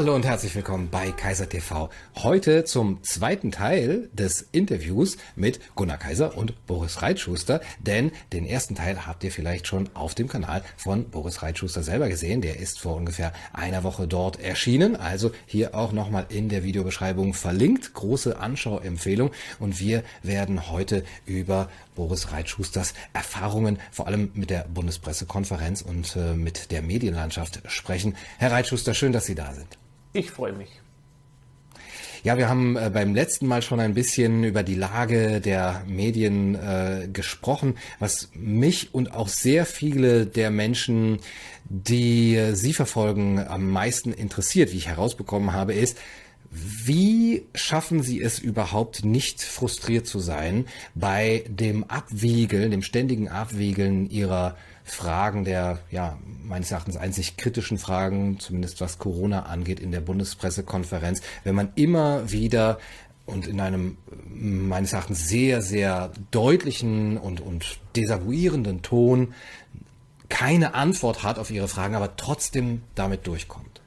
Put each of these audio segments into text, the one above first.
Hallo und herzlich willkommen bei Kaiser TV. Heute zum zweiten Teil des Interviews mit Gunnar Kaiser und Boris Reitschuster, denn den ersten Teil habt ihr vielleicht schon auf dem Kanal von Boris Reitschuster selber gesehen. Der ist vor ungefähr einer Woche dort erschienen, also hier auch nochmal in der Videobeschreibung verlinkt. Große Anschauempfehlung und wir werden heute über Boris Reitschusters Erfahrungen, vor allem mit der Bundespressekonferenz und äh, mit der Medienlandschaft sprechen. Herr Reitschuster, schön, dass Sie da sind. Ich freue mich. Ja, wir haben äh, beim letzten Mal schon ein bisschen über die Lage der Medien äh, gesprochen, was mich und auch sehr viele der Menschen, die äh, Sie verfolgen, am meisten interessiert, wie ich herausbekommen habe, ist, wie schaffen Sie es überhaupt nicht frustriert zu sein bei dem Abwiegeln, dem ständigen Abwiegeln Ihrer Fragen der, ja, meines Erachtens einzig kritischen Fragen, zumindest was Corona angeht, in der Bundespressekonferenz, wenn man immer wieder und in einem meines Erachtens sehr, sehr deutlichen und, und desavouierenden Ton keine Antwort hat auf Ihre Fragen, aber trotzdem damit durchkommt.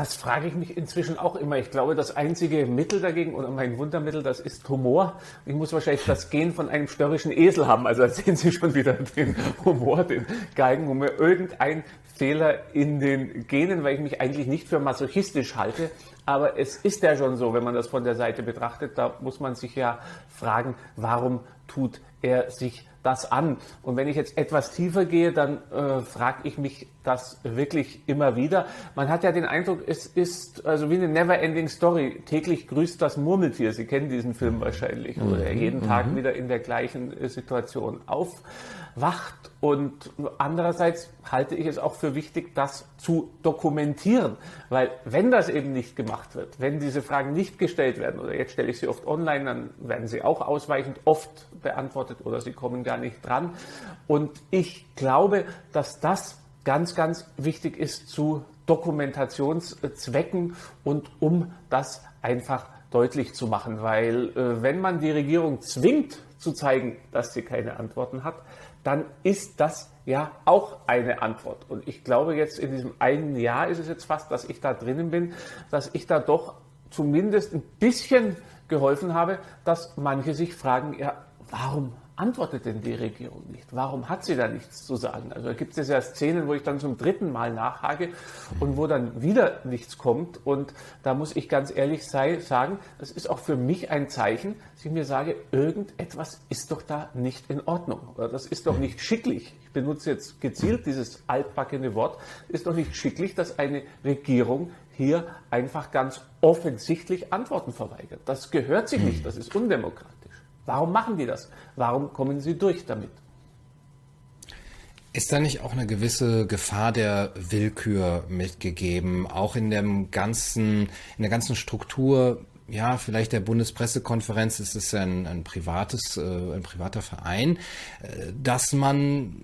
Das frage ich mich inzwischen auch immer. Ich glaube, das einzige Mittel dagegen oder mein Wundermittel, das ist Humor. Ich muss wahrscheinlich das Gen von einem störrischen Esel haben. Also sehen Sie schon wieder den Humor, den Geigenhumor. Irgendein Fehler in den Genen, weil ich mich eigentlich nicht für masochistisch halte. Aber es ist ja schon so, wenn man das von der Seite betrachtet, da muss man sich ja fragen, warum tut er sich das an. Und wenn ich jetzt etwas tiefer gehe, dann äh, frage ich mich das wirklich immer wieder. Man hat ja den Eindruck, es ist also wie eine never-ending Story. Täglich grüßt das Murmeltier. Sie kennen diesen Film wahrscheinlich, wo er mhm. jeden Tag mhm. wieder in der gleichen äh, Situation aufwacht. Und andererseits halte ich es auch für wichtig, das zu dokumentieren. Weil wenn das eben nicht gemacht wird, wenn diese Fragen nicht gestellt werden, oder jetzt stelle ich sie oft online, dann werden sie auch ausweichend oft beantwortet oder sie kommen gar nicht dran. Und ich glaube, dass das ganz, ganz wichtig ist zu Dokumentationszwecken und um das einfach deutlich zu machen. Weil äh, wenn man die Regierung zwingt zu zeigen, dass sie keine Antworten hat, dann ist das ja auch eine Antwort. Und ich glaube jetzt in diesem einen Jahr ist es jetzt fast, dass ich da drinnen bin, dass ich da doch zumindest ein bisschen geholfen habe, dass manche sich fragen, ja, warum antwortet denn die Regierung nicht? Warum hat sie da nichts zu sagen? Also da gibt es ja Szenen, wo ich dann zum dritten Mal nachhake und wo dann wieder nichts kommt. Und da muss ich ganz ehrlich sei, sagen, das ist auch für mich ein Zeichen, dass ich mir sage, irgendetwas ist doch da nicht in Ordnung. Oder das ist doch nicht schicklich. Ich benutze jetzt gezielt dieses altbackene Wort. Ist doch nicht schicklich, dass eine Regierung hier einfach ganz offensichtlich Antworten verweigert. Das gehört sich nicht, das ist undemokratisch. Warum machen die das? Warum kommen sie durch damit? Ist da nicht auch eine gewisse Gefahr der Willkür mitgegeben, auch in dem ganzen, in der ganzen Struktur ja, vielleicht der Bundespressekonferenz, es ist ein, ein privates, äh, ein privater Verein, äh, dass man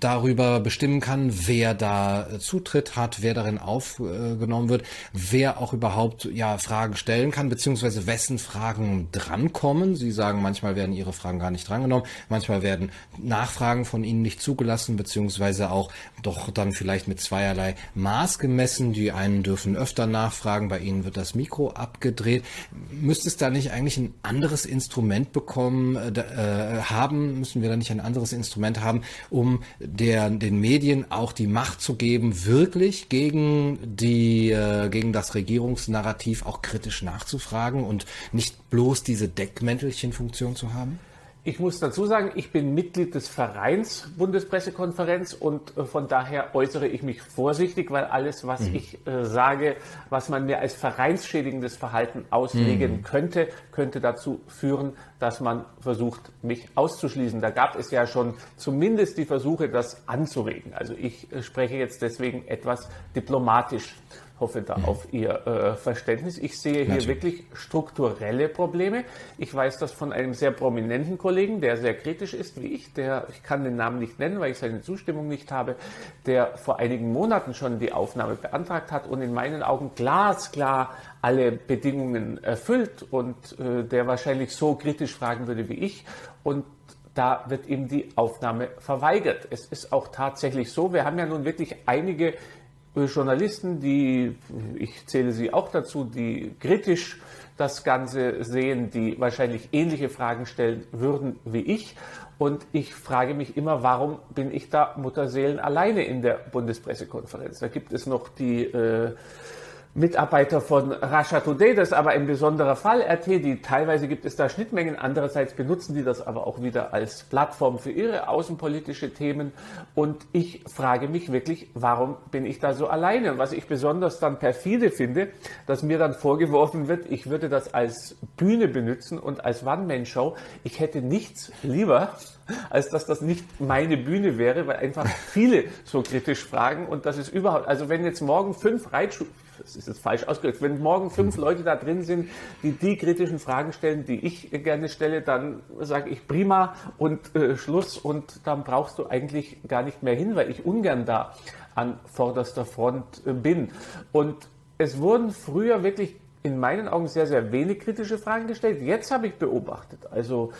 darüber bestimmen kann, wer da äh, Zutritt hat, wer darin aufgenommen wird, wer auch überhaupt ja Fragen stellen kann, beziehungsweise wessen Fragen drankommen. Sie sagen, manchmal werden Ihre Fragen gar nicht drangenommen, manchmal werden Nachfragen von Ihnen nicht zugelassen, beziehungsweise auch doch dann vielleicht mit zweierlei Maß gemessen. Die einen dürfen öfter nachfragen, bei Ihnen wird das Mikro abgedreht. Müsste es da nicht eigentlich ein anderes Instrument bekommen, äh, äh, haben, müssen wir da nicht ein anderes Instrument haben, um der, den Medien auch die Macht zu geben, wirklich gegen die, äh, gegen das Regierungsnarrativ auch kritisch nachzufragen und nicht bloß diese Deckmäntelchenfunktion zu haben? Ich muss dazu sagen, ich bin Mitglied des Vereins Bundespressekonferenz und äh, von daher äußere ich mich vorsichtig, weil alles, was mhm. ich äh, sage, was man mir als vereinsschädigendes Verhalten auslegen mhm. könnte, könnte dazu führen, dass man versucht, mich auszuschließen. Da gab es ja schon zumindest die Versuche, das anzuregen. Also ich äh, spreche jetzt deswegen etwas diplomatisch hoffe da mhm. auf Ihr äh, Verständnis. Ich sehe hier Natürlich. wirklich strukturelle Probleme. Ich weiß das von einem sehr prominenten Kollegen, der sehr kritisch ist wie ich, der, ich kann den Namen nicht nennen, weil ich seine Zustimmung nicht habe, der vor einigen Monaten schon die Aufnahme beantragt hat und in meinen Augen glasklar alle Bedingungen erfüllt und äh, der wahrscheinlich so kritisch fragen würde wie ich. Und da wird ihm die Aufnahme verweigert. Es ist auch tatsächlich so, wir haben ja nun wirklich einige Journalisten, die, ich zähle sie auch dazu, die kritisch das Ganze sehen, die wahrscheinlich ähnliche Fragen stellen würden wie ich. Und ich frage mich immer, warum bin ich da Mutterseelen alleine in der Bundespressekonferenz? Da gibt es noch die äh, Mitarbeiter von Russia Today, das ist aber ein besonderer Fall, RT, die teilweise gibt es da Schnittmengen, andererseits benutzen die das aber auch wieder als Plattform für ihre außenpolitische Themen und ich frage mich wirklich, warum bin ich da so alleine? Und was ich besonders dann perfide finde, dass mir dann vorgeworfen wird, ich würde das als Bühne benutzen und als One-Man-Show. Ich hätte nichts lieber, als dass das nicht meine Bühne wäre, weil einfach viele so kritisch fragen und das ist überhaupt, also wenn jetzt morgen fünf Reitschuhe, das ist jetzt falsch ausgedrückt, wenn morgen fünf Leute da drin sind, die die kritischen Fragen stellen, die ich gerne stelle, dann sage ich prima und äh, Schluss und dann brauchst du eigentlich gar nicht mehr hin, weil ich ungern da an vorderster Front äh, bin. Und es wurden früher wirklich in meinen Augen sehr, sehr wenig kritische Fragen gestellt. Jetzt habe ich beobachtet, also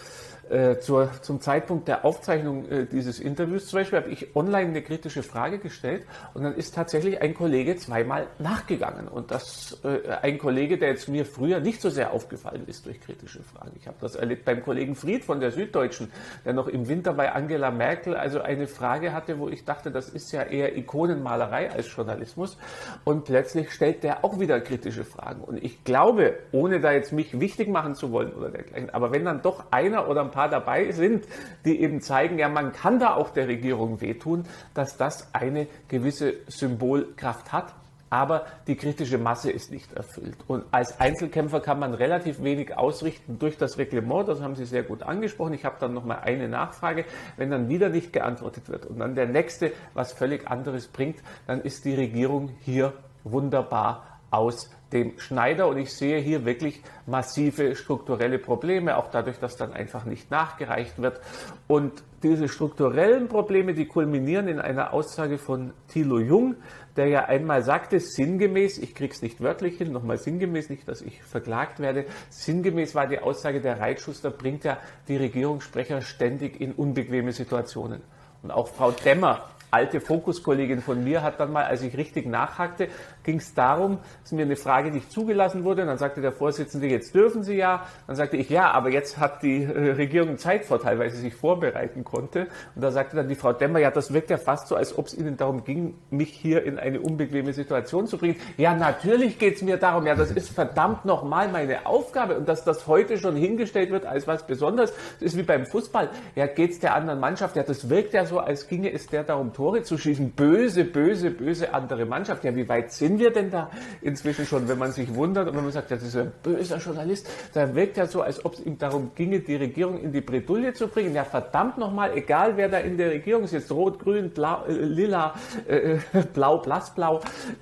äh, zur, zum Zeitpunkt der Aufzeichnung äh, dieses Interviews zum Beispiel habe ich online eine kritische Frage gestellt und dann ist tatsächlich ein Kollege zweimal nachgegangen. Und das äh, ein Kollege, der jetzt mir früher nicht so sehr aufgefallen ist durch kritische Fragen. Ich habe das erlebt beim Kollegen Fried von der Süddeutschen, der noch im Winter bei Angela Merkel also eine Frage hatte, wo ich dachte, das ist ja eher Ikonenmalerei als Journalismus. Und plötzlich stellt der auch wieder kritische Fragen. Und ich glaube, ohne da jetzt mich wichtig machen zu wollen oder dergleichen, aber wenn dann doch einer oder ein paar dabei sind, die eben zeigen, ja, man kann da auch der Regierung wehtun, dass das eine gewisse Symbolkraft hat. Aber die kritische Masse ist nicht erfüllt. Und als Einzelkämpfer kann man relativ wenig ausrichten durch das Reglement. Das haben Sie sehr gut angesprochen. Ich habe dann noch mal eine Nachfrage. Wenn dann wieder nicht geantwortet wird und dann der nächste was völlig anderes bringt, dann ist die Regierung hier wunderbar aus dem Schneider. Und ich sehe hier wirklich massive strukturelle Probleme, auch dadurch, dass dann einfach nicht nachgereicht wird. Und diese strukturellen Probleme, die kulminieren in einer Aussage von Thilo Jung, der ja einmal sagte, sinngemäß, ich krieg's nicht wörtlich hin, nochmal sinngemäß, nicht, dass ich verklagt werde, sinngemäß war die Aussage, der Reitschuster bringt ja die Regierungssprecher ständig in unbequeme Situationen. Und auch Frau Demmer alte Fokuskollegin von mir hat dann mal, als ich richtig nachhackte, ging es darum, dass mir eine Frage nicht zugelassen wurde. Und dann sagte der Vorsitzende, jetzt dürfen Sie ja. Dann sagte ich, ja, aber jetzt hat die äh, Regierung einen Zeitvorteil, weil sie sich vorbereiten konnte. Und da sagte dann die Frau Demmer, ja, das wirkt ja fast so, als ob es Ihnen darum ging, mich hier in eine unbequeme Situation zu bringen. Ja, natürlich geht es mir darum. Ja, das ist verdammt nochmal meine Aufgabe. Und dass das heute schon hingestellt wird als was Besonderes, das ist wie beim Fußball. Ja, geht es der anderen Mannschaft? Ja, das wirkt ja so, als ginge es der darum, Tore zu schießen. Böse, böse, böse andere Mannschaft. Ja, wie weit sind sind wir denn da inzwischen schon, wenn man sich wundert und wenn man sagt, ja, ein böser Journalist, da wirkt ja so, als ob es ihm darum ginge, die Regierung in die Bredouille zu bringen. Ja, verdammt nochmal, egal wer da in der Regierung ist, jetzt rot, grün, blau, äh, lila, äh, blau, blassblau,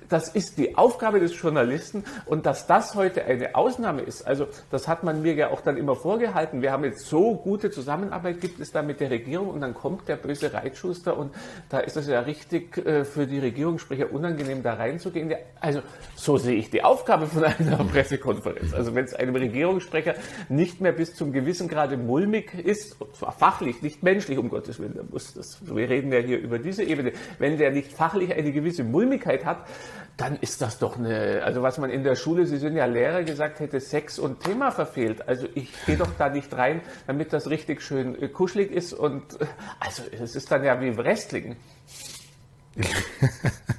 das ist die Aufgabe des Journalisten und dass das heute eine Ausnahme ist, also das hat man mir ja auch dann immer vorgehalten. Wir haben jetzt so gute Zusammenarbeit gibt es da mit der Regierung und dann kommt der böse Reitschuster und da ist es ja richtig äh, für die Regierungssprecher unangenehm, da reinzugehen. Ja, also so sehe ich die Aufgabe von einer Pressekonferenz. Also wenn es einem Regierungssprecher nicht mehr bis zum gewissen Grade mulmig ist, zwar fachlich, nicht menschlich, um Gottes Willen, der muss das, wir reden ja hier über diese Ebene, wenn der nicht fachlich eine gewisse Mulmigkeit hat, dann ist das doch eine, also was man in der Schule, Sie sind ja Lehrer, gesagt hätte, Sex und Thema verfehlt. Also ich gehe doch da nicht rein, damit das richtig schön äh, kuschelig ist und äh, also es ist dann ja wie Wrestling.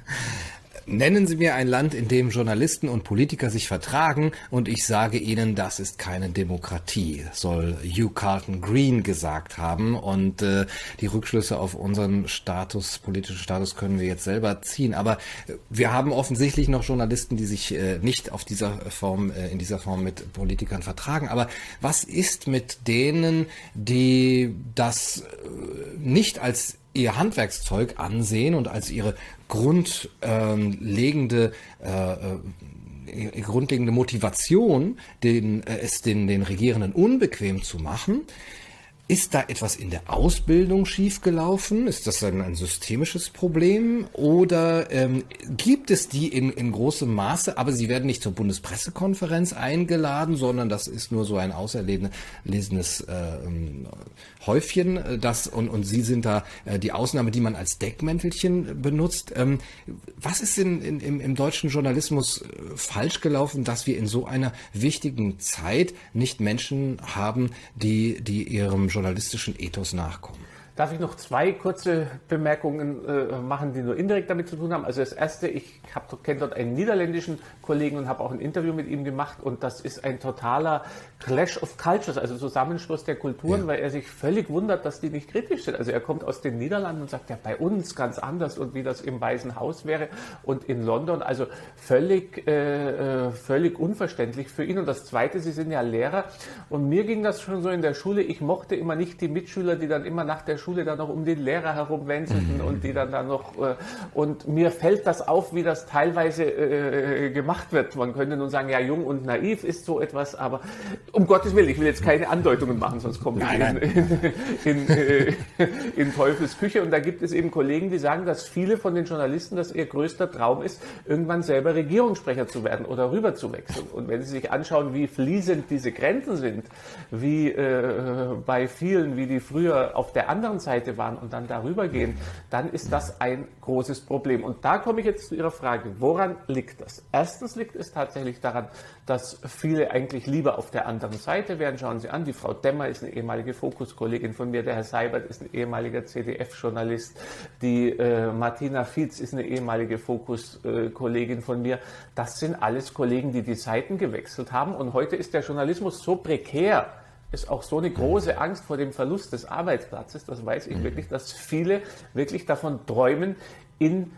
Nennen Sie mir ein Land, in dem Journalisten und Politiker sich vertragen und ich sage Ihnen, das ist keine Demokratie, soll Hugh Carlton Green gesagt haben. Und äh, die Rückschlüsse auf unseren Status, politischen Status können wir jetzt selber ziehen. Aber äh, wir haben offensichtlich noch Journalisten, die sich äh, nicht auf dieser Form, äh, in dieser Form mit Politikern vertragen. Aber was ist mit denen, die das äh, nicht als ihr Handwerkszeug ansehen und als ihre grundlegende äh, äh, grundlegende Motivation, den, äh, es den, den Regierenden unbequem zu machen, ist da etwas in der Ausbildung schiefgelaufen? Ist das ein, ein systemisches Problem? Oder ähm, gibt es die in, in großem Maße, aber sie werden nicht zur Bundespressekonferenz eingeladen, sondern das ist nur so ein auserlesenes äh, ähm, Häufchen, äh, das und, und Sie sind da äh, die Ausnahme, die man als Deckmäntelchen benutzt. Ähm, was ist in, in, im, im deutschen Journalismus äh, falsch gelaufen, dass wir in so einer wichtigen Zeit nicht Menschen haben, die, die ihrem journalistischen Ethos nachkommen? Darf ich noch zwei kurze Bemerkungen äh, machen, die nur indirekt damit zu tun haben? Also das erste, ich kenne dort einen niederländischen Kollegen und habe auch ein Interview mit ihm gemacht und das ist ein totaler Clash of Cultures, also Zusammenschluss der Kulturen, ja. weil er sich völlig wundert, dass die nicht kritisch sind. Also er kommt aus den Niederlanden und sagt, ja, bei uns ganz anders und wie das im Weißen Haus wäre und in London, also völlig, äh, äh völlig unverständlich für ihn. Und das zweite, Sie sind ja Lehrer und mir ging das schon so in der Schule, ich mochte immer nicht die Mitschüler, die dann immer nach der Schule dann noch um den Lehrer herumwänzelten und die dann da noch äh, und mir fällt das auf, wie das teilweise äh, gemacht wird. Man könnte nun sagen, ja, jung und naiv ist so etwas, aber um Gottes Willen, ich will jetzt keine Andeutungen machen, sonst kommt nein, nein. In, in, äh, in, Teufels Küche. Und da gibt es eben Kollegen, die sagen, dass viele von den Journalisten, dass ihr größter Traum ist, irgendwann selber Regierungssprecher zu werden oder rüber zu wechseln. Und wenn Sie sich anschauen, wie fließend diese Grenzen sind, wie äh, bei vielen, wie die früher auf der anderen Seite waren und dann darüber gehen, dann ist das ein großes Problem. Und da komme ich jetzt zu Ihrer Frage, woran liegt das? Erstens liegt es tatsächlich daran, dass viele eigentlich lieber auf der anderen Seite wären. Schauen Sie an, die Frau Demmer ist eine ehemalige Fokuskollegin von mir, der Herr Seibert ist ein ehemaliger CDF-Journalist, die äh, Martina Fietz ist eine ehemalige Fokuskollegin von mir. Das sind alles Kollegen, die die Seiten gewechselt haben und heute ist der Journalismus so prekär, ist auch so eine große Angst vor dem Verlust des Arbeitsplatzes, das weiß ich mhm. wirklich, dass viele wirklich davon träumen, in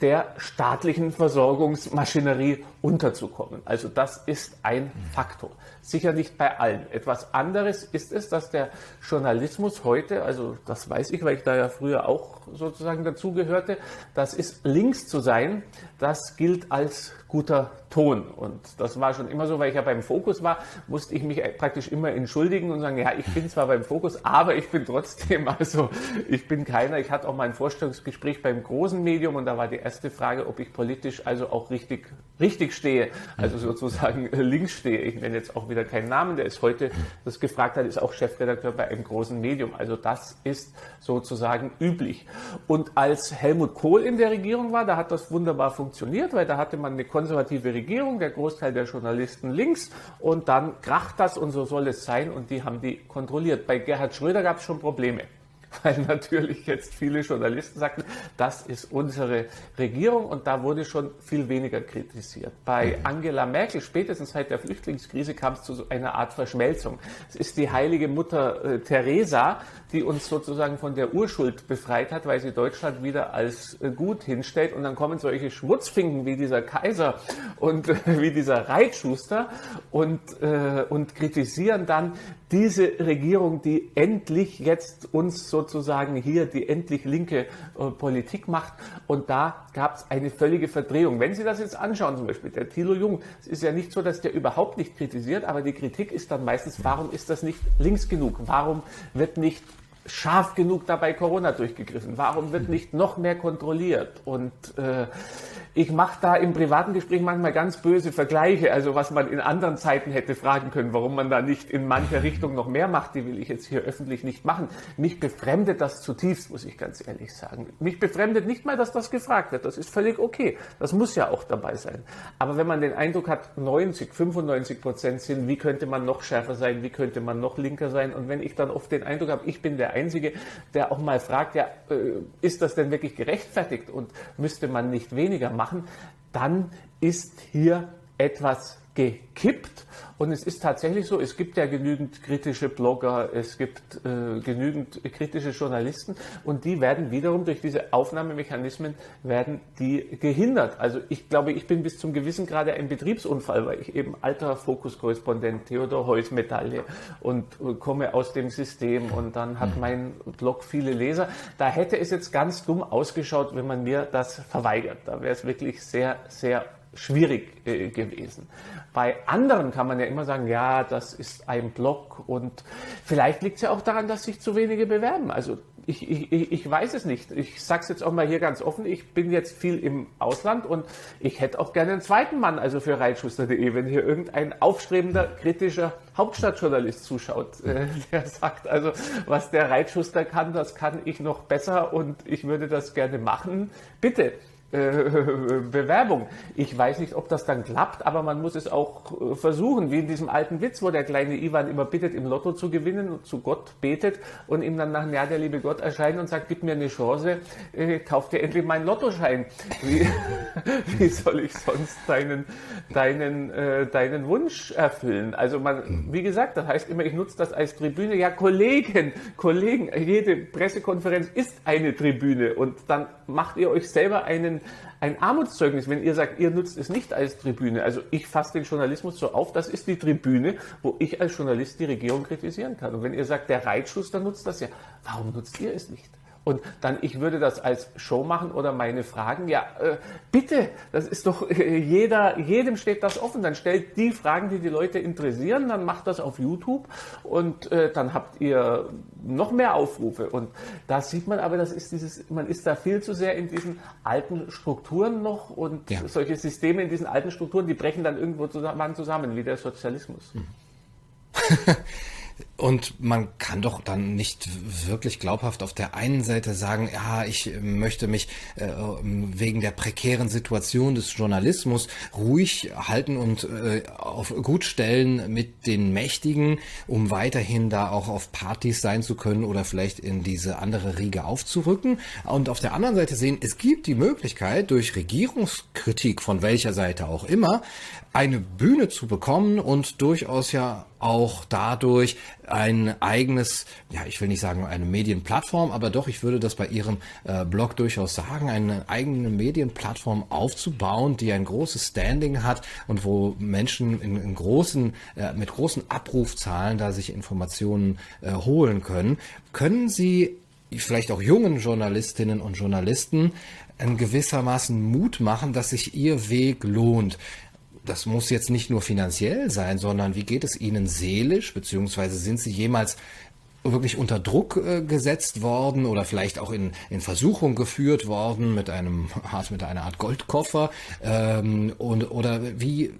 der staatlichen Versorgungsmaschinerie unterzukommen. Also das ist ein Faktor. Sicher nicht bei allen. Etwas anderes ist es, dass der Journalismus heute, also das weiß ich, weil ich da ja früher auch sozusagen dazugehörte, das ist links zu sein, das gilt als guter Ton. Und das war schon immer so, weil ich ja beim Fokus war, musste ich mich praktisch immer entschuldigen und sagen, ja, ich bin zwar beim Fokus, aber ich bin trotzdem, also ich bin keiner. Ich hatte auch mein Vorstellungsgespräch beim großen Medium und da war die erste Frage, ob ich politisch also auch richtig, richtig stehe, also sozusagen links stehe. Ich nenne jetzt auch wieder keinen Namen, der ist heute, das gefragt hat, ist auch Chefredakteur bei einem großen Medium. Also das ist sozusagen üblich. Und als Helmut Kohl in der Regierung war, da hat das wunderbar funktioniert, weil da hatte man eine konservative Regierung, der Großteil der Journalisten links und dann kracht das und so soll es sein und die haben die kontrolliert. Bei Gerhard Schröder gab es schon Probleme. weil natürlich jetzt viele Journalisten sagten, das ist unsere Regierung und da wurde schon viel weniger kritisiert. Bei mhm. Angela Merkel, spätestens seit der Flüchtlingskrise, kam es zu so einer Art Verschmelzung. Es ist die heilige Mutter äh, Teresa, die uns sozusagen von der Urschuld befreit hat, weil sie Deutschland wieder als äh, gut hinstellt und dann kommen solche Schmutzfinken wie dieser Kaiser und äh, wie dieser Reitschuster und, äh, und kritisieren dann diese Regierung, die endlich jetzt uns sozusagen hier die endlich linke äh, Politik macht. Und da gab es eine völlige Verdrehung. Wenn Sie das jetzt anschauen, zum Beispiel der Thilo Jung, es ist ja nicht so, dass der überhaupt nicht kritisiert, aber die Kritik ist dann meistens, warum ist das nicht links genug? Warum wird nicht scharf genug dabei Corona durchgegriffen? Warum wird nicht noch mehr kontrolliert? Und äh, ich mache da im privaten Gespräch manchmal ganz böse Vergleiche, also was man in anderen Zeiten hätte fragen können, warum man da nicht in mancher Richtung noch mehr macht, die will ich jetzt hier öffentlich nicht machen. Mich befremdet das zutiefst, muss ich ganz ehrlich sagen. Mich befremdet nicht mal, dass das gefragt wird. Das ist völlig okay. Das muss ja auch dabei sein. Aber wenn man den Eindruck hat, 90, 95 Prozent sind, wie könnte man noch schärfer sein, wie könnte man noch linker sein? Und wenn ich dann oft den Eindruck habe, ich bin der Einzige, der auch mal fragt, ja, äh, ist das denn wirklich gerechtfertigt und müsste man nicht weniger machen? machen, dann ist hier etwas gekippt. Und es ist tatsächlich so, es gibt ja genügend kritische Blogger, es gibt äh, genügend kritische Journalisten und die werden wiederum durch diese Aufnahmemechanismen werden die gehindert. Also ich glaube, ich bin bis zum gewissen Grade ein Betriebsunfall, weil ich eben alter Fokuskorrespondent Theodor Heuss Medaille und äh, komme aus dem System und dann hat mhm. mein Blog viele Leser. Da hätte es jetzt ganz dumm ausgeschaut, wenn man mir das verweigert. Da wäre es wirklich sehr, sehr schwierig äh, gewesen. Bei anderen kann man ja immer sagen, ja, das ist ein Blog und vielleicht liegt es ja auch daran, dass sich zu wenige bewerben. Also ich, ich, ich weiß es nicht. Ich sage es jetzt auch mal hier ganz offen. Ich bin jetzt viel im Ausland und ich hätte auch gerne einen zweiten Mann, also für reitschuster.de, wenn hier irgendein aufstrebender, kritischer Hauptstadtjournalist zuschaut, äh, der sagt, also was der Reitschuster kann, das kann ich noch besser und ich würde das gerne machen. Bitte, Bewerbung. Ich weiß nicht, ob das dann klappt, aber man muss es auch äh, versuchen, wie in diesem alten Witz, wo der kleine Ivan immer bittet, im Lotto zu gewinnen und zu Gott betet und ihm dann nach einem Jahr der liebe Gott erscheint und sagt, gib mir eine Chance, äh, kauf dir endlich meinen Lottoschein. Wie, wie soll ich sonst deinen, deinen, äh, deinen Wunsch erfüllen? Also man, wie gesagt, das heißt immer, ich nutze das als Tribüne. Ja, Kollegen, Kollegen, jede Pressekonferenz ist eine Tribüne und dann macht ihr euch selber einen ein, Armutszeugnis, wenn ihr sagt, ihr nutzt es nicht als Tribüne. Also ich fasse den Journalismus so auf, das ist die Tribüne, wo ich als Journalist die Regierung kritisieren kann. Und wenn ihr sagt, der Reitschuster nutzt das ja, warum nutzt ihr es nicht? Und dann, ich würde das als Show machen oder meine Fragen. Ja, äh, bitte, das ist doch, äh, jeder, jedem steht das offen. Dann stellt die Fragen, die die Leute interessieren, dann macht das auf YouTube und äh, dann habt ihr noch mehr Aufrufe. Und da sieht man aber, das ist dieses, man ist da viel zu sehr in diesen alten Strukturen noch und ja. solche Systeme in diesen alten Strukturen, die brechen dann irgendwo zusammen, zusammen wie der Sozialismus. Mhm. Und man kann doch dann nicht wirklich glaubhaft auf der einen Seite sagen, ja, ich möchte mich äh, wegen der prekären Situation des Journalismus ruhig halten und äh, auf gut stellen mit den Mächtigen, um weiterhin da auch auf Partys sein zu können oder vielleicht in diese andere Riege aufzurücken. Und auf der anderen Seite sehen, es gibt die Möglichkeit, durch Regierungskritik von welcher Seite auch immer, eine Bühne zu bekommen und durchaus ja auch dadurch ein eigenes, ja, ich will nicht sagen eine Medienplattform, aber doch, ich würde das bei Ihrem äh, Blog durchaus sagen, eine eigene Medienplattform aufzubauen, die ein großes Standing hat und wo Menschen in, in großen, äh, mit großen Abrufzahlen da sich Informationen äh, holen können. Können Sie vielleicht auch jungen Journalistinnen und Journalisten in gewissermaßen Mut machen, dass sich ihr Weg lohnt das muss jetzt nicht nur finanziell sein, sondern wie geht es Ihnen seelisch, beziehungsweise sind Sie jemals wirklich unter Druck äh, gesetzt worden oder vielleicht auch in, in Versuchung geführt worden mit einem mit einer Art Goldkoffer ähm, und oder wie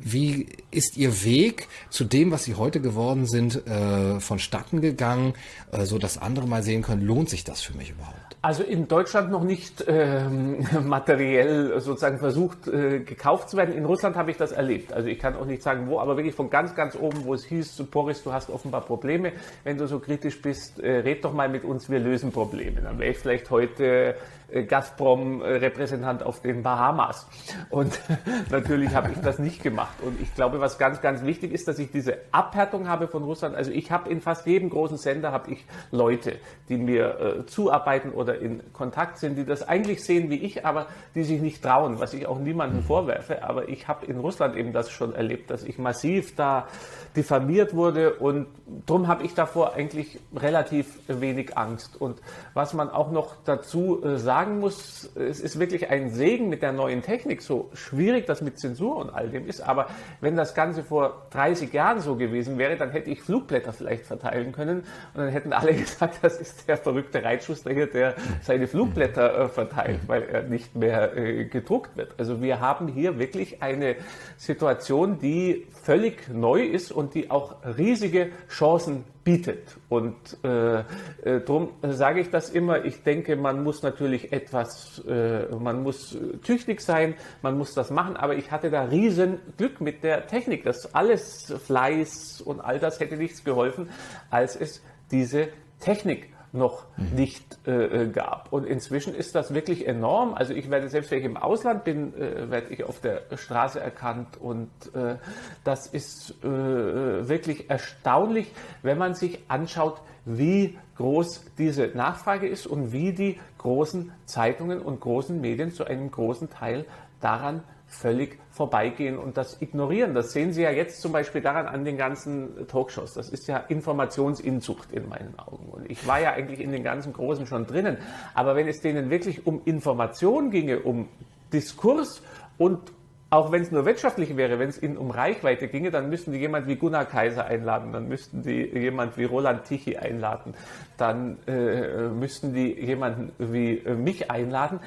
wie ist Ihr Weg zu dem, was Sie heute geworden sind, äh, vonstatten gegangen, äh, so dass andere mal sehen können, lohnt sich das für mich überhaupt? Also in Deutschland noch nicht ähm, materiell sozusagen versucht äh, gekauft zu werden. In Russland habe ich das erlebt. Also ich kann auch nicht sagen wo, aber wirklich von ganz, ganz oben, wo es hieß, Boris, du hast offenbar Probleme. Wenn du so kritisch bist, äh, red doch mal mit uns, wir lösen Probleme. Dann wäre ich vielleicht heute Gazprom-Repräsentant auf den Bahamas. Und natürlich habe ich das nicht gemacht. Und ich glaube, was ganz, ganz wichtig ist, dass ich diese Abhärtung habe von Russland. Also ich habe in fast jedem großen Sender habe ich Leute, die mir äh, zuarbeiten oder in Kontakt sind, die das eigentlich sehen wie ich, aber die sich nicht trauen, was ich auch niemandem mhm. vorwerfe. Aber ich habe in Russland eben das schon erlebt, dass ich massiv da diffamiert wurde und darum habe ich davor eigentlich relativ wenig Angst. Und was man auch noch dazu äh, sagen muss, es ist wirklich ein Segen mit der neuen Technik, so schwierig das mit Zensur und all dem ist, aber wenn das Ganze vor 30 Jahren so gewesen wäre, dann hätte ich Flugblätter vielleicht verteilen können und dann hätten alle gesagt, das ist der verrückte Reitschuster hier, der seine Flugblätter äh, verteilt, weil er nicht mehr äh, gedruckt wird. Also wir haben hier wirklich eine Situation, die völlig neu ist und die auch riesige Chancen bietet. Und äh, äh, darum sage ich das immer. Ich denke, man muss natürlich etwas, äh, man muss tüchtig sein, man muss das machen. Aber ich hatte da riesen Glück mit der Technik. Das alles Fleiß und all das hätte nichts geholfen, als es diese Technik noch mhm. nicht äh, äh, gab. Und inzwischen ist das wirklich enorm. Also ich werde, selbst wenn ich im Ausland bin, äh, werde ich auf der Straße erkannt. Und äh, das ist äh, wirklich erstaunlich, wenn man sich anschaut, wie groß diese Nachfrage ist und wie die großen Zeitungen und großen Medien zu einem großen Teil daran völlig vorbeigehen und das ignorieren. Das sehen Sie ja jetzt zum Beispiel daran an den ganzen Talkshows. Das ist ja Informationsinzucht in meinen Augen. Und ich war ja eigentlich in den ganzen Großen schon drinnen. Aber wenn es denen wirklich um Information ginge, um Diskurs und auch wenn es nur wirtschaftlich wäre, wenn es ihnen um Reichweite ginge, dann müssten die jemand wie Gunnar Kaiser einladen, dann müssten die jemand wie Roland Tichy einladen, dann äh, müssten die jemanden wie äh, mich einladen.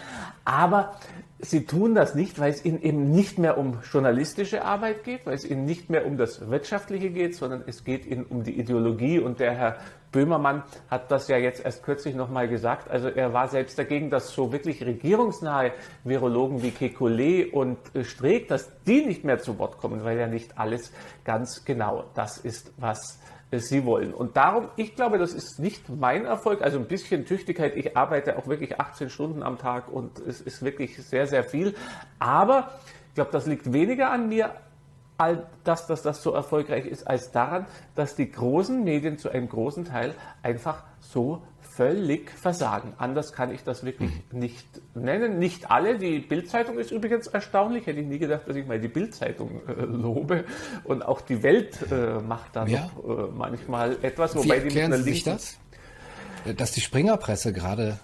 Aber sie tun das nicht, weil es ihnen eben nicht mehr um journalistische Arbeit geht, weil es ihnen nicht mehr um das Wirtschaftliche geht, sondern es geht ihnen um die Ideologie. Und der Herr Böhmermann hat das ja jetzt erst kürzlich nochmal gesagt. Also er war selbst dagegen, dass so wirklich regierungsnahe Virologen wie Kekulé und Streeck, dass die nicht mehr zu Wort kommen, weil ja nicht alles ganz genau das ist, was sie wollen. Und darum, ich glaube, das ist nicht mein Erfolg, also ein bisschen Tüchtigkeit. Ich arbeite auch wirklich 18 Stunden am Tag und es ist wirklich sehr, sehr viel. Aber ich glaube, das liegt weniger an mir, all das, dass das so erfolgreich ist, als daran, dass die großen Medien zu einem großen Teil einfach so völlig versagen. Anders kann ich das wirklich mhm. nicht nennen. Nicht alle. Die Bildzeitung ist übrigens erstaunlich. Hätte ich nie gedacht, dass ich mal die Bildzeitung äh, lobe. Und auch die Welt äh, macht da ja. noch äh, manchmal etwas. Wobei Wie erklären die Sie sich das? Dass die Springerpresse gerade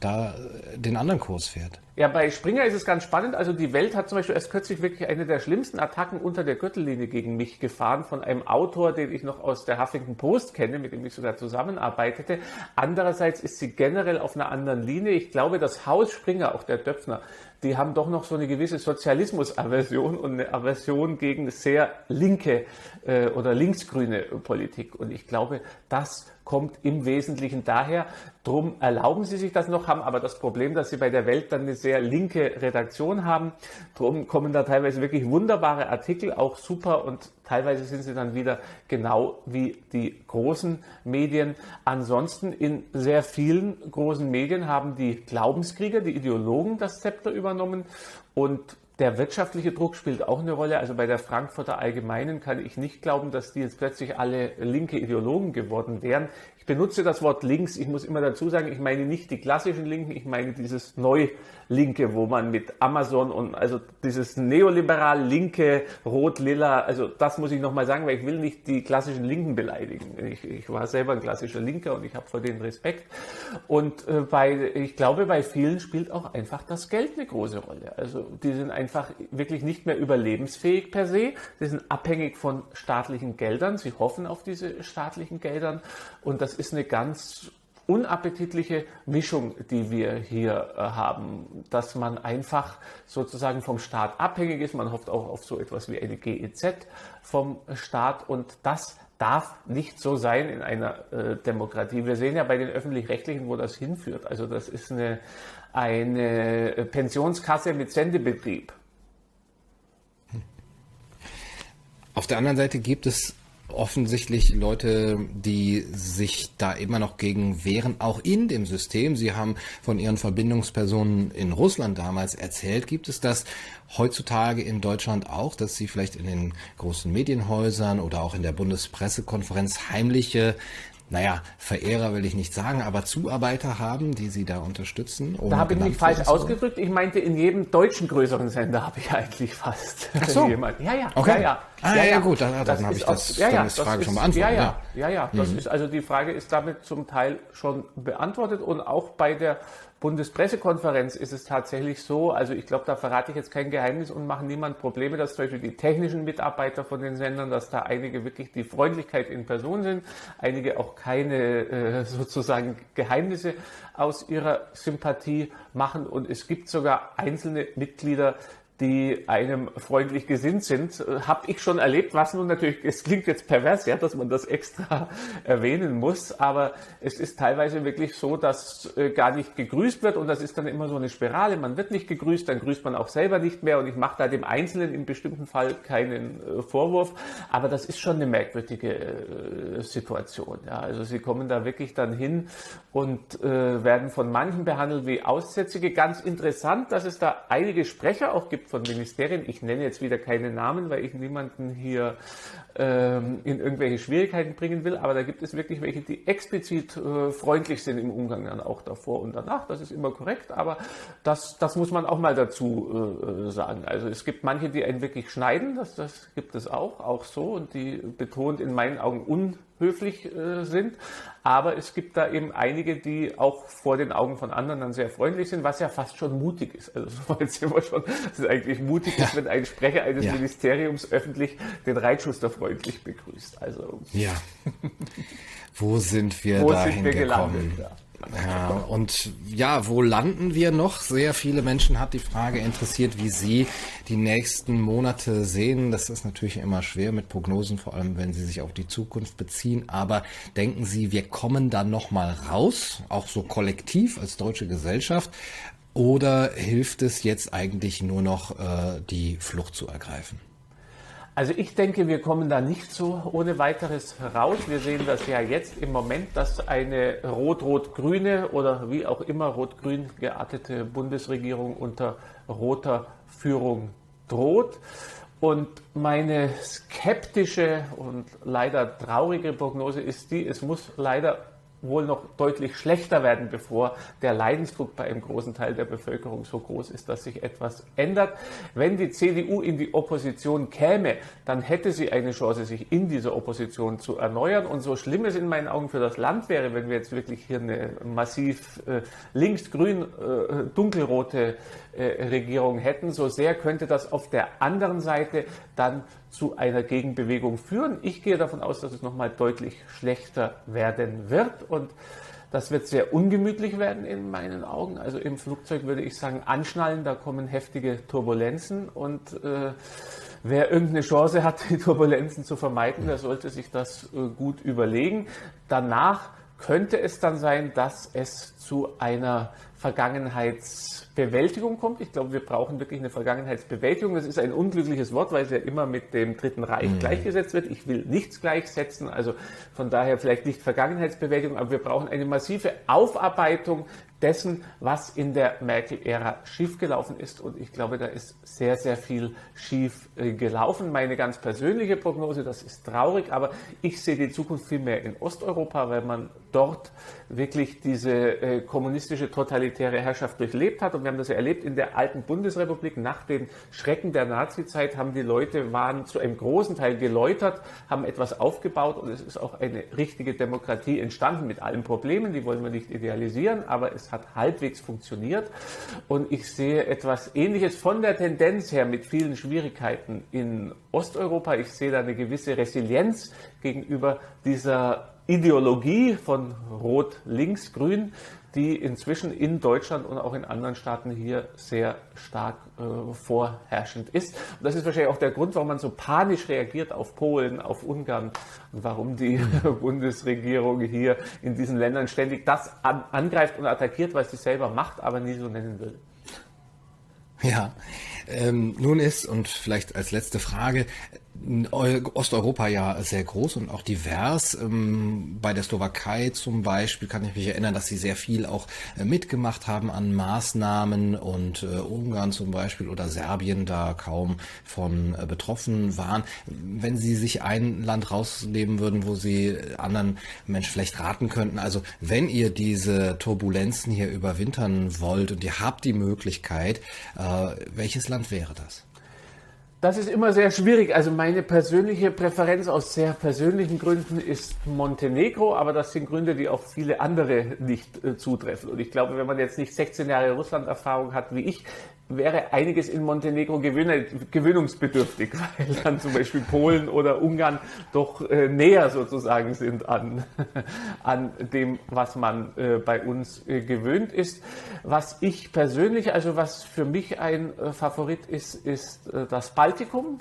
da äh, den anderen Kurs fährt. Ja, bei Springer ist es ganz spannend. Also die Welt hat zum Beispiel erst kürzlich wirklich eine der schlimmsten Attacken unter der Gürtellinie gegen mich gefahren von einem Autor, den ich noch aus der Huffington Post kenne, mit dem ich sogar zusammenarbeitete. Andererseits ist sie generell auf einer anderen Linie. Ich glaube, das Haus Springer, auch der Döpfner, die haben doch noch so eine gewisse Sozialismus-Aversion und eine Aversion gegen sehr linke äh, oder linksgrüne Politik. Und ich glaube, das kommt im Wesentlichen daher. Drum erlauben sie sich das noch, haben aber das Problem, dass sie bei der Welt dann eine sehr linke Redaktion haben. Drum kommen da teilweise wirklich wunderbare Artikel, auch super und teilweise sind sie dann wieder genau wie die großen Medien. Ansonsten in sehr vielen großen Medien haben die Glaubenskrieger, die Ideologen das Zepter übernommen und der wirtschaftliche Druck spielt auch eine Rolle. Also bei der Frankfurter Allgemeinen kann ich nicht glauben, dass die jetzt plötzlich alle linke Ideologen geworden wären. Benutze das Wort links. Ich muss immer dazu sagen, ich meine nicht die klassischen Linken, ich meine dieses neu Linke, wo man mit Amazon und also dieses neoliberal linke, rot-lila, also das muss ich nochmal sagen, weil ich will nicht die klassischen Linken beleidigen. Ich, ich war selber ein klassischer Linker und ich habe vor denen Respekt. Und äh, bei, ich glaube, bei vielen spielt auch einfach das Geld eine große Rolle. Also die sind einfach wirklich nicht mehr überlebensfähig per se. Sie sind abhängig von staatlichen Geldern. Sie hoffen auf diese staatlichen Geldern. Und das ist eine ganz unappetitliche Mischung, die wir hier äh, haben, dass man einfach sozusagen vom Staat abhängig ist. Man hofft auch auf so etwas wie eine GEZ vom Staat und das darf nicht so sein in einer äh, Demokratie. Wir sehen ja bei den öffentlich-rechtlichen, wo das hinführt. Also das ist eine, eine Pensionskasse mit Sendebetrieb. Auf der anderen Seite gibt es offensichtlich Leute, die sich da immer noch gegen wehren, auch in dem System. Sie haben von ihren Verbindungspersonen in Russland damals erzählt. Gibt es das heutzutage in Deutschland auch, dass Sie vielleicht in den großen Medienhäusern oder auch in der Bundespressekonferenz heimliche naja, Verehrer will ich nicht sagen, aber Zuarbeiter haben, die Sie da unterstützen? Da habe ich mich falsch ausgedrückt. Ich meinte, in jedem deutschen größeren Sender habe ich eigentlich fast Ach so. jemanden. Ja, ja. Okay. Ja, ja. Ah, ja, ja, gut, dann, dann habe ich das, ja, ja, dann ist die Frage ist, schon beantwortet. Ja, ja, ja, ja. Das mhm. ist, also die Frage ist damit zum Teil schon beantwortet und auch bei der Bundespressekonferenz ist es tatsächlich so, also ich glaube, da verrate ich jetzt kein Geheimnis und mache niemand Probleme, dass zum Beispiel die technischen Mitarbeiter von den Sendern, dass da einige wirklich die Freundlichkeit in Person sind, einige auch keine äh, sozusagen Geheimnisse aus ihrer Sympathie machen. Und es gibt sogar einzelne Mitglieder, die einem freundlich gesinnt sind, äh, habe ich schon erlebt, was nun natürlich, es klingt jetzt pervers, ja, dass man das extra erwähnen muss, aber es ist teilweise wirklich so, dass äh, gar nicht gegrüßt wird und das ist dann immer so eine Spirale, man wird nicht gegrüßt, dann grüßt man auch selber nicht mehr und ich mache da dem Einzelnen im bestimmten Fall keinen äh, Vorwurf, aber das ist schon eine merkwürdige Situation, ja, also sie kommen da wirklich dann hin und werden von manchen behandelt wie Aussätzige. Ganz interessant, dass es da einige Sprecher auch gibt, von Ministerien. Ich nenne jetzt wieder keine Namen, weil ich niemanden hier ähm, in irgendwelche Schwierigkeiten bringen will, aber da gibt es wirklich welche, die explizit äh, freundlich sind im Umgang dann auch davor und danach. Das ist immer korrekt, aber das, das muss man auch mal dazu äh, sagen. Also es gibt manche, die einen wirklich schneiden, das, das gibt es auch, auch so und die betont in meinen Augen un höflich äh, sind. Aber es gibt da eben einige, die auch vor den Augen von anderen dann sehr freundlich sind, was ja fast schon mutig ist. Also so weit sind wir schon, dass es eigentlich mutig ja. ist, wenn ein Sprecher eines ja. Ministeriums öffentlich den Reitschuster freundlich begrüßt. Also ja. Wo sind wir Wo dahin sind wir gekommen? Gelandet, ja. Ja, und ja, wo landen wir noch? Sehr viele Menschen hat die Frage interessiert, wie sie die nächsten Monate sehen. Das ist natürlich immer schwer mit Prognosen, vor allem wenn sie sich auf die Zukunft beziehen. Aber denken Sie, wir kommen da noch mal raus, auch so kollektiv als deutsche Gesellschaft? Oder hilft es jetzt eigentlich nur noch, äh, die Flucht zu ergreifen? Also ich denke, wir kommen da nicht so ohne weiteres raus. Wir sehen das ja jetzt im Moment, dass eine rot-rot-grüne oder wie auch immer rot-grün geartete Bundesregierung unter roter Führung droht. Und meine skeptische und leider traurige Prognose ist die, es muss leider wohl noch deutlich schlechter werden, bevor der Leidensdruck bei einem großen Teil der Bevölkerung so groß ist, dass sich etwas ändert. Wenn die CDU in die Opposition käme, dann hätte sie eine Chance, sich in dieser Opposition zu erneuern. Und so schlimm es in meinen Augen für das Land wäre, wenn wir jetzt wirklich hier eine massiv äh, links-grün, äh, dunkelrote äh, Regierung hätten, so sehr könnte das auf der anderen Seite dann zu einer Gegenbewegung führen. Ich gehe davon aus, dass es nochmal deutlich schlechter werden wird und das wird sehr ungemütlich werden in meinen Augen. Also im Flugzeug würde ich sagen, anschnallen, da kommen heftige Turbulenzen und äh, wer irgendeine Chance hat, die Turbulenzen zu vermeiden, der sollte sich das äh, gut überlegen. Danach könnte es dann sein, dass es zu einer Vergangenheitsbewältigung kommt. Ich glaube, wir brauchen wirklich eine Vergangenheitsbewältigung. Das ist ein unglückliches Wort, weil es ja immer mit dem Dritten Reich mhm. gleichgesetzt wird. Ich will nichts gleichsetzen, also von daher vielleicht nicht Vergangenheitsbewältigung, aber wir brauchen eine massive Aufarbeitung dessen, was in der Merkel-Ära schiefgelaufen ist. Und ich glaube, da ist sehr, sehr viel schief äh, gelaufen. Meine ganz persönliche Prognose, das ist traurig, aber ich sehe die Zukunft viel mehr in Osteuropa, weil man dort wirklich diese äh, kommunistische totalitäre Herrschaft durchlebt hat. Und wir haben das ja erlebt in der alten Bundesrepublik. Nach den Schrecken der Nazizeit haben die Leute, waren zu einem großen Teil geläutert, haben etwas aufgebaut und es ist auch eine richtige Demokratie entstanden mit allen Problemen. Die wollen wir nicht idealisieren, aber es hat halbwegs funktioniert. Und ich sehe etwas Ähnliches von der Tendenz her mit vielen Schwierigkeiten in Osteuropa. Ich sehe da eine gewisse Resilienz gegenüber dieser Ideologie von Rot, Links, Grün, die inzwischen in Deutschland und auch in anderen Staaten hier sehr stark äh, vorherrschend ist. Und das ist wahrscheinlich auch der Grund, warum man so panisch reagiert auf Polen, auf Ungarn und warum die Bundesregierung hier in diesen Ländern ständig das an, angreift und attackiert, was sie selber macht, aber nie so nennen will. Ja, ähm, nun ist, und vielleicht als letzte Frage, Osteuropa ja sehr groß und auch divers. Ähm, bei der Slowakei zum Beispiel kann ich mich erinnern, dass sie sehr viel auch äh, mitgemacht haben an Maßnahmen und äh, Ungarn zum Beispiel oder Serbien da kaum von äh, betroffen waren. Wenn Sie sich ein Land rausnehmen würden, wo Sie anderen Menschen vielleicht raten könnten, also wenn ihr diese Turbulenzen hier überwintern wollt und ihr habt die Möglichkeit, welches Land wäre das? Das ist immer sehr schwierig. Also meine persönliche Präferenz aus sehr persönlichen Gründen ist Montenegro, aber das sind Gründe, die auf viele andere nicht äh, zutreffen. Und ich glaube, wenn man jetzt nicht 16 Jahre Russland-Erfahrung hat wie ich, wäre einiges in Montenegro gewöhnungsbedürftig, weil dann zum Beispiel Polen oder Ungarn doch äh, näher sozusagen sind an, an dem, was man äh, bei uns äh, gewöhnt ist. Was ich persönlich, also was für mich ein äh, Favorit ist, ist äh, das Baltikum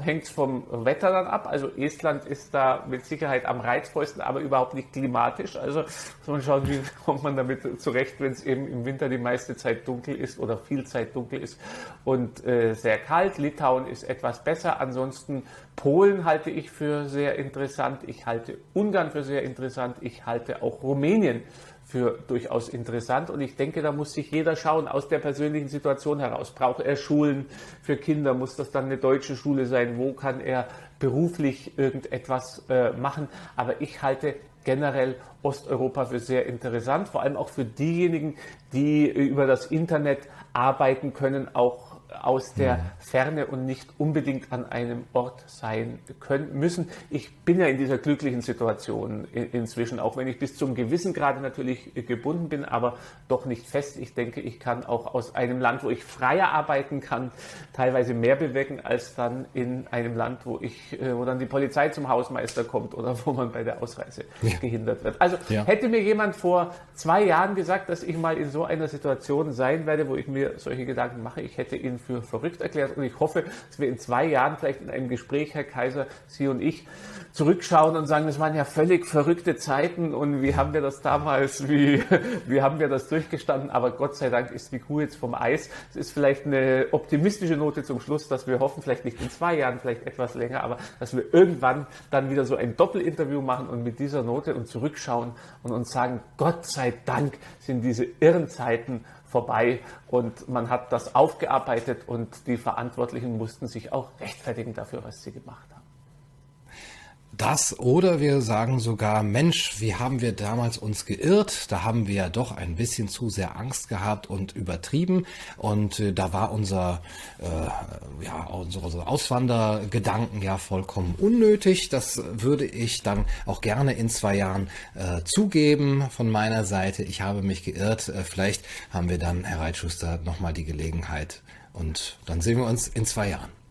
hängt es vom Wetter dann ab. Also Estland ist da mit Sicherheit am reizvollsten, aber überhaupt nicht klimatisch. Also muss man schauen, wie kommt man damit zurecht, wenn es eben im Winter die meiste Zeit dunkel ist oder viel Zeit dunkel ist und äh, sehr kalt. Litauen ist etwas besser. Ansonsten Polen halte ich für sehr interessant. Ich halte Ungarn für sehr interessant. Ich halte auch Rumänien für durchaus interessant. Und ich denke, da muss sich jeder schauen aus der persönlichen Situation heraus. Braucht er Schulen für Kinder? Muss das dann eine deutsche Schule sein? Wo kann er beruflich irgendetwas äh, machen. Aber ich halte generell Osteuropa für sehr interessant, vor allem auch für diejenigen, die über das Internet arbeiten können, auch aus der Ferne und nicht unbedingt an einem Ort sein können müssen. Ich bin ja in dieser glücklichen Situation inzwischen, auch wenn ich bis zum gewissen Grade natürlich gebunden bin, aber doch nicht fest. Ich denke, ich kann auch aus einem Land, wo ich freier arbeiten kann, teilweise mehr bewirken als dann in einem Land, wo ich, äh, wo dann die Polizei zum Hausmeister kommt oder wo man bei der Ausreise ja. gehindert wird. Also ja. hätte mir jemand vor zwei Jahren gesagt, dass ich mal in so einer Situation sein werde, wo ich mir solche Gedanken mache, ich hätte ihn für verrückt erklärt. Und ich hoffe, dass wir in zwei Jahren vielleicht in einem Gespräch, Herr Kaiser, Sie und ich, zurückschauen und sagen, das waren ja völlig verrückte Zeiten und wie haben wir das damals, wie, wie haben wir das durchgestanden? Aber Gott sei Dank ist die Kuh jetzt vom Eis. Es ist vielleicht eine optimistische Note zum Schluss, dass wir hoffen, vielleicht nicht in zwei Jahren, vielleicht etwas länger, aber dass wir irgendwann dann wieder so ein Doppelinterview machen und mit dieser Note und zurückschauen und uns sagen, Gott sei Dank sind diese irren Zeiten vorbei und man hat das aufgearbeitet und die Verantwortlichen mussten sich auch rechtfertigen dafür, was sie gemacht haben. Das oder wir sagen sogar, Mensch, wie haben wir damals uns geirrt? Da haben wir ja doch ein bisschen zu sehr Angst gehabt und übertrieben. Und äh, da war unser, äh, ja, unsere Auswandergedanken ja vollkommen unnötig. Das würde ich dann auch gerne in zwei Jahren äh, zugeben von meiner Seite. Ich habe mich geirrt. Äh, vielleicht haben wir dann, Herr Reitschuster, nochmal die Gelegenheit. Und dann sehen wir uns in zwei Jahren.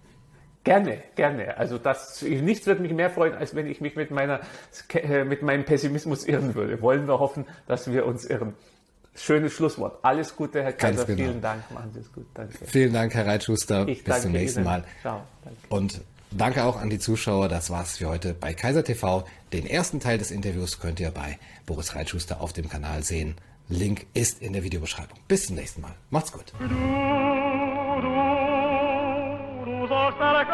Gerne, gerne. Also das, nichts würde mich mehr freuen, als wenn ich mich mit meiner, äh, mit meinem Pessimismus irren würde. Wollen wir hoffen, dass wir uns irren. Schönes Schlusswort. Alles Gute, Herr Kaiser. Genau. Vielen Dank. Machen Sie es gut. Danke. Vielen Dank, Herr Reitschuster. Ich Bis zum nächsten Ihnen. Mal. Ciao. Danke. Und danke auch an die Zuschauer. Das war's für heute bei Kaiser TV. Den ersten Teil des Interviews könnt ihr bei Boris Reitschuster auf dem Kanal sehen. Link ist in der Videobeschreibung. Bis zum nächsten Mal. Macht's gut. Sarah